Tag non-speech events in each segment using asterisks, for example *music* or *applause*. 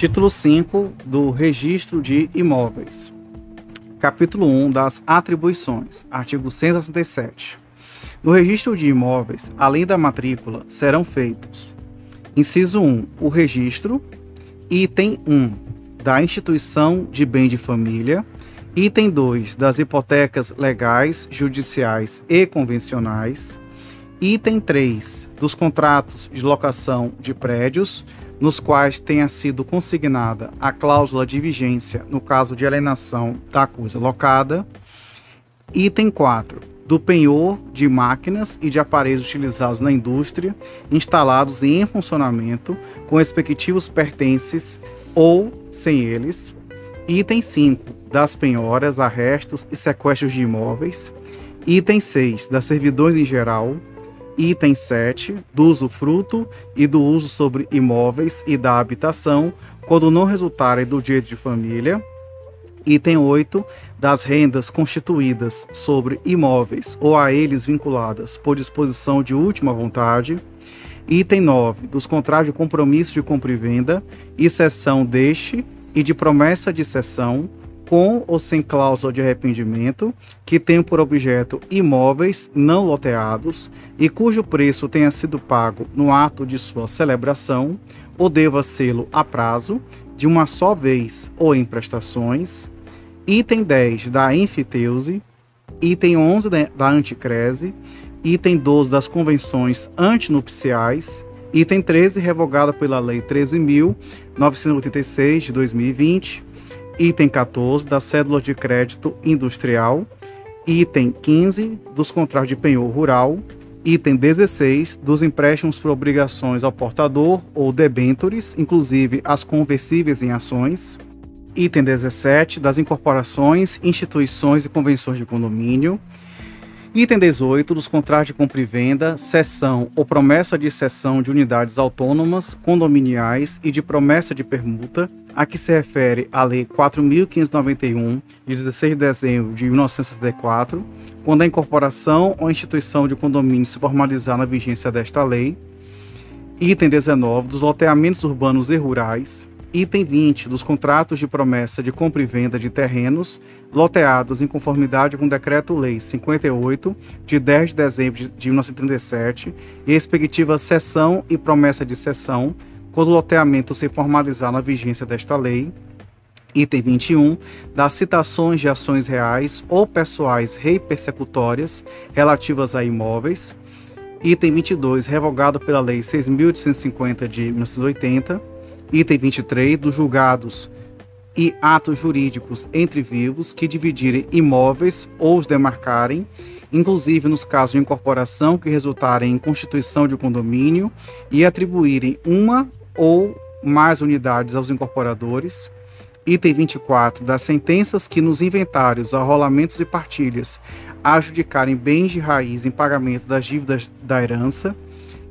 Título 5 do Registro de Imóveis. Capítulo 1 das Atribuições. Artigo 167. No registro de imóveis, além da matrícula, serão feitos: Inciso 1. O registro. Item 1. Da instituição de bem de família. Item 2. Das hipotecas legais, judiciais e convencionais. Item 3. Dos contratos de locação de prédios nos quais tenha sido consignada a cláusula de vigência no caso de alienação da coisa locada. Item 4. Do penhor de máquinas e de aparelhos utilizados na indústria, instalados e em funcionamento, com respectivos pertences ou sem eles. Item 5. Das penhoras, arrestos e sequestros de imóveis. Item 6. Das servidões em geral. Item 7, do usufruto e do uso sobre imóveis e da habitação, quando não resultarem do direito de família. Item 8, das rendas constituídas sobre imóveis ou a eles vinculadas por disposição de última vontade. Item 9, dos contratos de compromisso de compra e venda e cessão deste e de promessa de cessão com ou sem cláusula de arrependimento, que tenham por objeto imóveis não loteados e cujo preço tenha sido pago no ato de sua celebração, ou deva sê-lo a prazo, de uma só vez ou em prestações. Item 10 da enfiteuse, item 11 da anticrese, item 12 das convenções antinupciais, item 13 revogada pela Lei 13.986 de 2020, item 14 da cédula de crédito industrial, item 15 dos contratos de penhor rural, item 16 dos empréstimos por obrigações ao portador ou debentures, inclusive as conversíveis em ações, item 17 das incorporações, instituições e convenções de condomínio, Item 18 dos contratos de compra e venda, cessão ou promessa de cessão de unidades autônomas, condominiais e de promessa de permuta, a que se refere a Lei 4.591, de 16 de dezembro de 1964, quando a incorporação ou instituição de condomínio se formalizar na vigência desta lei. Item 19 dos loteamentos urbanos e rurais, Item 20 dos contratos de promessa de compra e venda de terrenos loteados em conformidade com o Decreto-Lei 58, de 10 de dezembro de 1937, e respectiva cessão e promessa de cessão, quando o loteamento se formalizar na vigência desta lei. Item 21, das citações de ações reais ou pessoais persecutórias relativas a imóveis. Item 22, revogado pela Lei 6.850 de 1980 Item 23 dos julgados e atos jurídicos entre vivos que dividirem imóveis ou os demarcarem, inclusive nos casos de incorporação que resultarem em constituição de condomínio e atribuírem uma ou mais unidades aos incorporadores. Item 24 das sentenças que nos inventários, arrolamentos e partilhas adjudicarem bens de raiz em pagamento das dívidas da herança.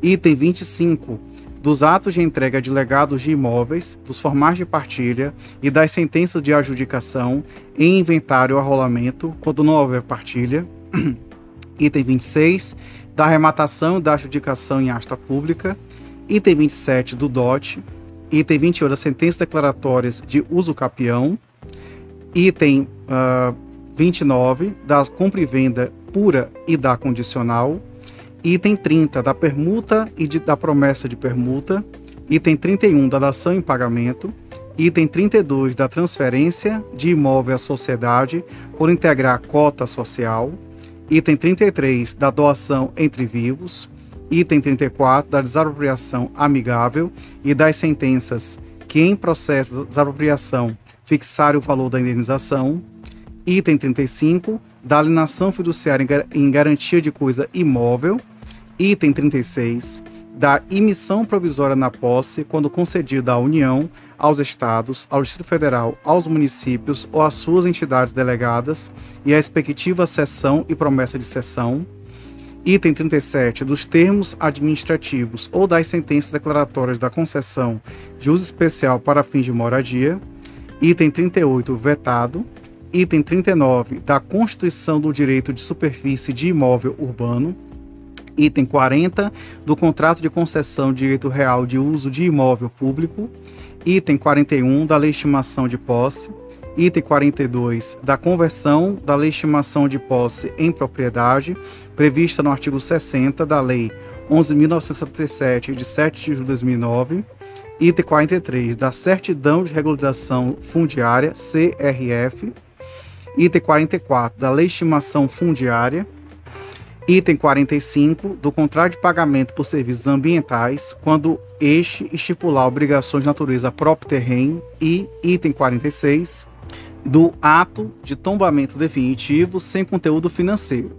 Item 25 dos atos de entrega de legados de imóveis, dos formais de partilha e das sentenças de adjudicação em inventário ou arrolamento, quando não houver partilha. *clears throat* Item 26, da arrematação e da adjudicação em asta pública. Item 27, do DOT. Item 28, das sentenças declaratórias de uso capião. Item uh, 29, da compra e venda pura e da condicional. Item 30 da permuta e de, da promessa de permuta. Item 31 da dação em pagamento. Item 32 da transferência de imóvel à sociedade por integrar cota social. Item 33 da doação entre vivos. Item 34 da desapropriação amigável e das sentenças que em processo de desapropriação fixarem o valor da indenização. Item 35 da alienação fiduciária em garantia de coisa imóvel Item 36. Da emissão provisória na posse, quando concedida à União, aos Estados, ao Distrito Federal, aos municípios ou às suas entidades delegadas e a respectiva cessão e promessa de cessão. Item 37. Dos termos administrativos ou das sentenças declaratórias da concessão de uso especial para fins de moradia. Item 38. Vetado. Item 39. Da constituição do direito de superfície de imóvel urbano Item 40 do contrato de concessão de direito real de uso de imóvel público. Item 41 da lei de posse. Item 42 da conversão da lei de posse em propriedade, prevista no artigo 60 da lei 11.977, de 7 de julho de 2009. Item 43 da certidão de regularização fundiária, CRF. Item 44 da estimação fundiária Item 45 do contrato de pagamento por serviços ambientais, quando este estipular obrigações de natureza próprio terreno e item 46 do ato de tombamento definitivo sem conteúdo financeiro.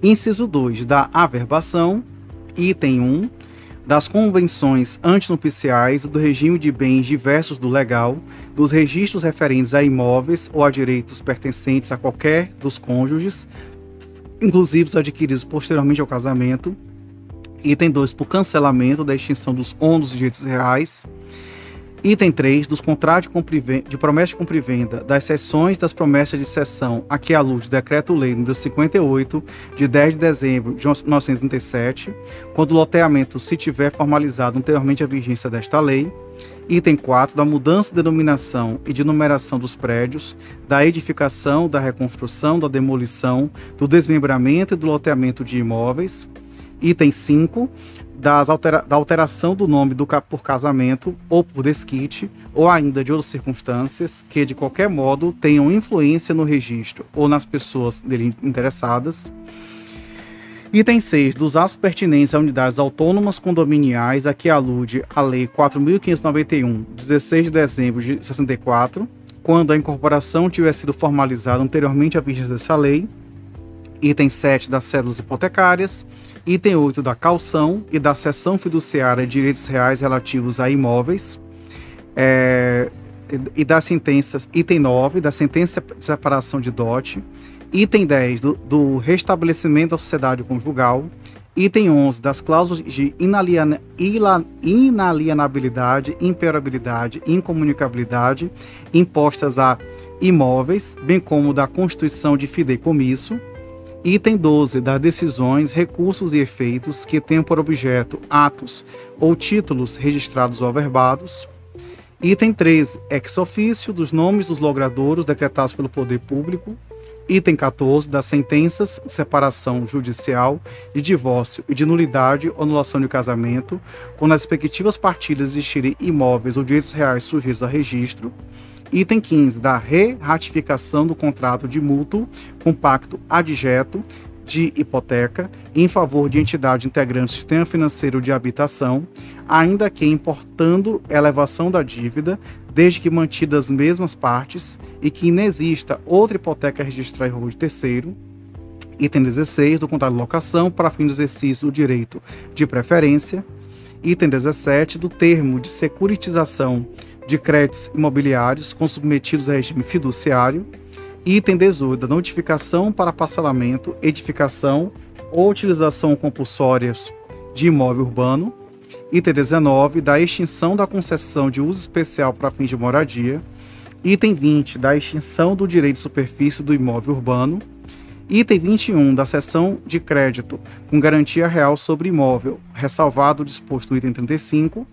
Inciso 2 da averbação, item 1 das convenções antinupciais do regime de bens diversos do legal, dos registros referentes a imóveis ou a direitos pertencentes a qualquer dos cônjuges, inclusive os adquiridos posteriormente ao casamento. Item 2, por cancelamento da extinção dos ônus e direitos reais. Item 3, dos contratos de, de promessa de compra e venda, das sessões das promessas de cessão a que alude o Decreto-Lei número 58, de 10 de dezembro de 1937, quando o loteamento se tiver formalizado anteriormente à vigência desta lei. Item 4, da mudança de denominação e de numeração dos prédios, da edificação, da reconstrução, da demolição, do desmembramento e do loteamento de imóveis. Item 5, das altera da alteração do nome do por casamento ou por desquite, ou ainda de outras circunstâncias que, de qualquer modo, tenham influência no registro ou nas pessoas dele interessadas. Item 6. Dos atos pertinentes a unidades autônomas condominiais a que alude a Lei 4.591, 16 de dezembro de 64, quando a incorporação tiver sido formalizada anteriormente à vigência dessa lei. Item 7. Das cédulas hipotecárias. Item 8. Da calção e da cessão fiduciária de direitos reais relativos a imóveis. É, e das sentenças. Item 9. Da sentença de separação de dote Item 10 do, do restabelecimento da sociedade conjugal. Item 11 das cláusulas de inaliena, inalienabilidade, imperabilidade incomunicabilidade impostas a imóveis, bem como da constituição de fideicomisso. Item 12 das decisões, recursos e efeitos que tenham por objeto atos ou títulos registrados ou averbados. Item 13, ex ofício dos nomes dos logradouros decretados pelo poder público. Item 14 das sentenças separação judicial, de divórcio e de nulidade ou anulação de casamento, quando as respectivas partilhas existirem imóveis ou direitos reais sujeitos a registro. Item 15 da re-ratificação do contrato de mútuo com pacto adjeto de hipoteca em favor de entidade integrante do sistema financeiro de habitação, ainda que importando elevação da dívida, desde que mantidas as mesmas partes e que inexista outra hipoteca registrada em favor de terceiro. Item 16 do contrato de locação para fim do exercício do direito de preferência. Item 17 do termo de securitização de créditos imobiliários com submetidos a regime fiduciário. Item 18 da notificação para parcelamento, edificação ou utilização compulsória de imóvel urbano Item 19, da extinção da concessão de uso especial para fins de moradia. Item 20, da extinção do direito de superfície do imóvel urbano. Item 21, da cessão de crédito com garantia real sobre imóvel, ressalvado o disposto no item 35.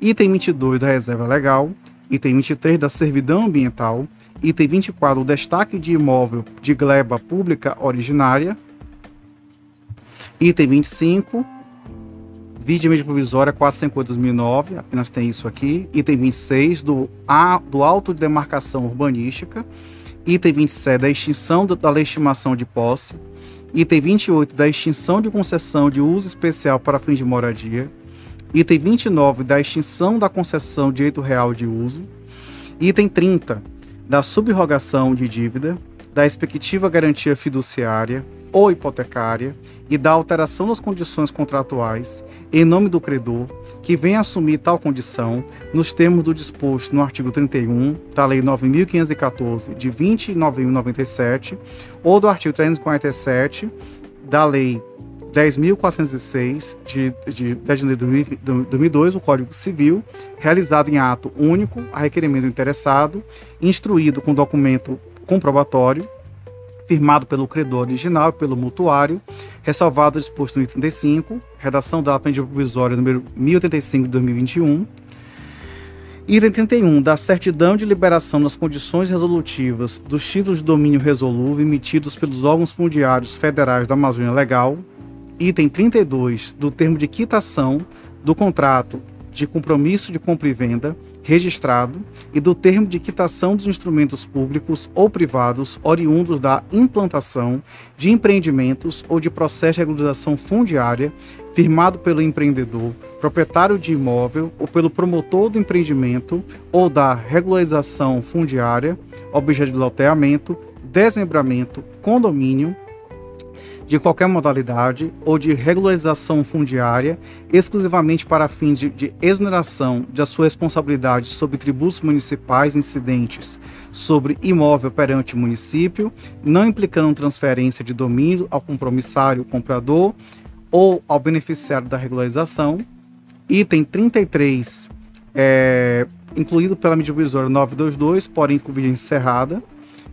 Item 22, da reserva legal. Item 23, da servidão ambiental. Item 24, o destaque de imóvel de gleba pública originária. Item 25, Vídeo mídia provisória 458-2009, apenas tem isso aqui. Item 26 do, a, do auto de demarcação urbanística. Item 27 da extinção da, estimação de posse. Item 28 da extinção de concessão de uso especial para fins de moradia. Item 29 da extinção da concessão de direito real de uso. Item 30 da subrogação de dívida, da expectativa garantia fiduciária, ou hipotecária e da alteração das condições contratuais em nome do credor que venha assumir tal condição nos termos do disposto no artigo 31 da Lei 9.514 de 20 de novembro de 97 ou do artigo 347 da Lei 10.406 de, de 10 de janeiro de 2002, o Código Civil, realizado em ato único a requerimento do interessado, instruído com documento comprobatório firmado pelo credor original e pelo mutuário, ressalvado o disposto no item 35, redação da medida provisória número 1085 de 2021. Item 31, da certidão de liberação das condições resolutivas dos títulos de domínio resolúvel emitidos pelos órgãos fundiários federais da Amazônia Legal. Item 32, do termo de quitação do contrato de compromisso de compra e venda registrado e do termo de quitação dos instrumentos públicos ou privados oriundos da implantação de empreendimentos ou de processo de regularização fundiária firmado pelo empreendedor, proprietário de imóvel ou pelo promotor do empreendimento ou da regularização fundiária, objeto de loteamento, desmembramento, condomínio, de qualquer modalidade ou de regularização fundiária, exclusivamente para fins de, de exoneração da sua responsabilidade sobre tributos municipais incidentes sobre imóvel perante o município, não implicando transferência de domínio ao compromissário comprador ou ao beneficiário da regularização. Item 33, é, incluído pela medida provisória 922, porém com vigência encerrada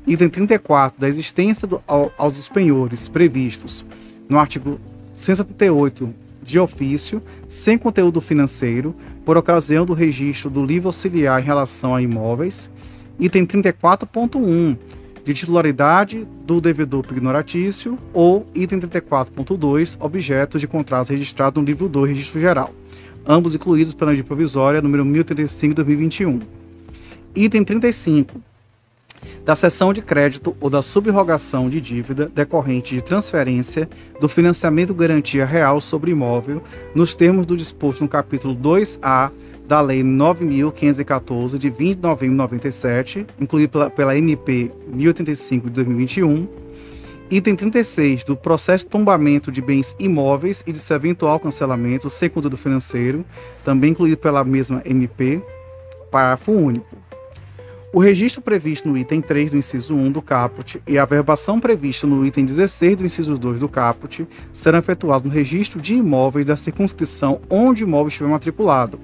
item 34 da existência do, ao, aos penhores previstos no artigo 178 de ofício, sem conteúdo financeiro, por ocasião do registro do livro auxiliar em relação a imóveis. Item 34.1 de titularidade do devedor ignoratício ou item 34.2 objetos de contratos registrados no livro 2 Registro Geral, ambos incluídos pela lei provisória número 1035 de 2021. Item 35 da cessão de crédito ou da subrogação de dívida decorrente de transferência do financiamento garantia real sobre imóvel nos termos do disposto no capítulo 2A da Lei 9.514, de 20 de novembro de 97, incluído pela, pela MP 1085 de 2021, item 36 do processo de tombamento de bens imóveis e de seu eventual cancelamento segundo do financeiro, também incluído pela mesma MP, parágrafo único. O registro previsto no item 3 do inciso 1 do caput e a verbação prevista no item 16 do inciso 2 do caput serão efetuados no registro de imóveis da circunscrição onde o imóvel estiver matriculado,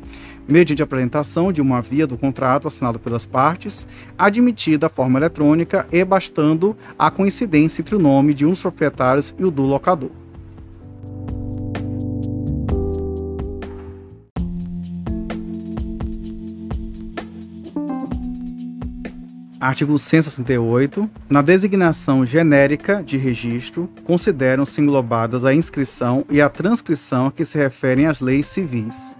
mediante apresentação de uma via do contrato assinado pelas partes, admitida a forma eletrônica e bastando a coincidência entre o nome de um dos proprietários e o do locador. Artigo 168. Na designação genérica de registro, consideram-se englobadas a inscrição e a transcrição que se referem às leis civis.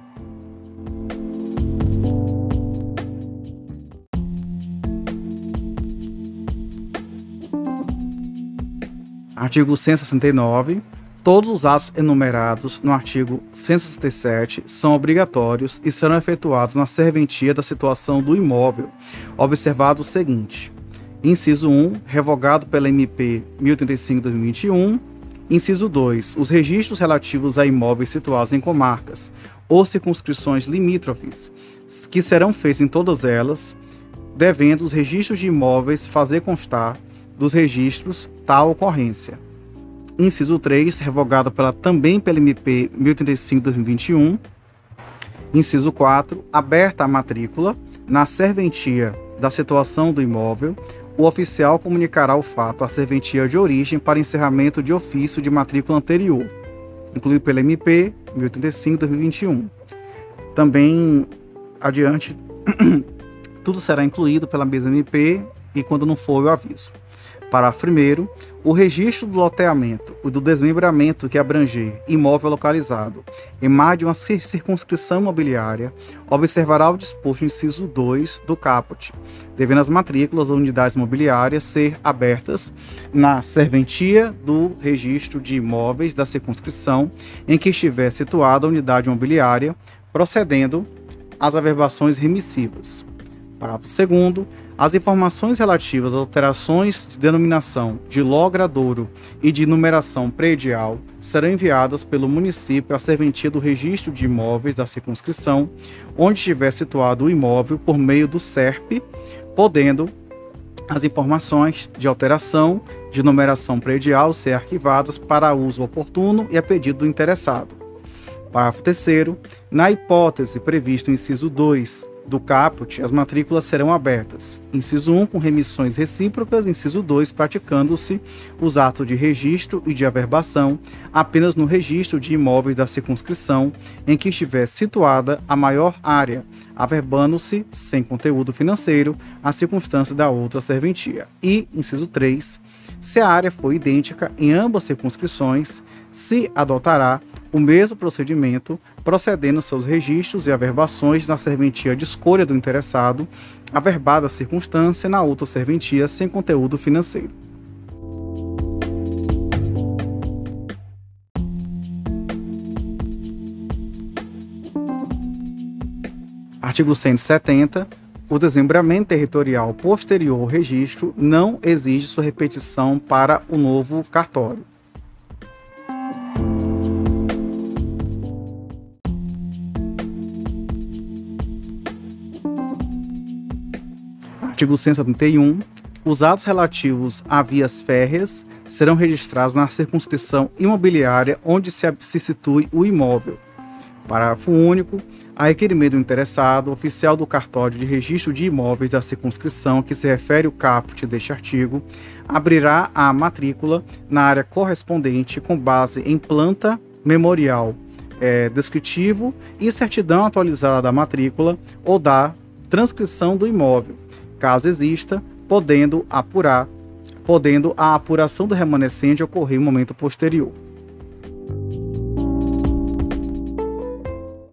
Artigo 169. Todos os atos enumerados no artigo 167 são obrigatórios e serão efetuados na serventia da situação do imóvel, observado o seguinte: inciso 1, revogado pela MP 1035/2021, inciso 2, os registros relativos a imóveis situados em comarcas ou circunscrições limítrofes, que serão feitos em todas elas, devendo os registros de imóveis fazer constar dos registros tal ocorrência Inciso 3, revogado pela, também pela MP 1035-2021. Inciso 4, aberta a matrícula na serventia da situação do imóvel, o oficial comunicará o fato à serventia de origem para encerramento de ofício de matrícula anterior, incluído pela MP 1035-2021. Também adiante, *clears throat* tudo será incluído pela mesma MP e quando não for, eu aviso. Parágrafo 1. O registro do loteamento e do desmembramento que abranger imóvel localizado em mais de uma circunscrição imobiliária observará o disposto no inciso 2 do caput, devendo as matrículas das unidades imobiliárias ser abertas na serventia do registro de imóveis da circunscrição em que estiver situada a unidade imobiliária, procedendo às averbações remissivas. Parágrafo 2 as informações relativas às alterações de denominação de logradouro e de numeração predial serão enviadas pelo município à serventia do registro de imóveis da circunscrição, onde estiver situado o imóvel por meio do SERP, podendo as informações de alteração de numeração predial ser arquivadas para uso oportuno e a pedido do interessado. Parágrafo 3 Na hipótese prevista no inciso 2 do caput, as matrículas serão abertas. Inciso 1, com remissões recíprocas. Inciso 2, praticando-se os atos de registro e de averbação apenas no registro de imóveis da circunscrição em que estiver situada a maior área, averbando-se, sem conteúdo financeiro, a circunstância da outra serventia. E, inciso 3, se a área for idêntica em ambas circunscrições, se adotará o mesmo procedimento, procedendo seus registros e averbações na serventia de escolha do interessado, averbada a circunstância na outra serventia sem conteúdo financeiro. Artigo 170. O desmembramento territorial posterior ao registro não exige sua repetição para o novo cartório. Artigo 171. Os atos relativos a vias férreas serão registrados na circunscrição imobiliária onde se, se situe o imóvel. Parágrafo único. A requerimento do interessado, oficial do cartório de registro de imóveis da circunscrição que se refere o caput deste artigo, abrirá a matrícula na área correspondente com base em planta memorial é, descritivo e certidão atualizada da matrícula ou da transcrição do imóvel, caso exista, podendo apurar, podendo a apuração do remanescente ocorrer em momento posterior.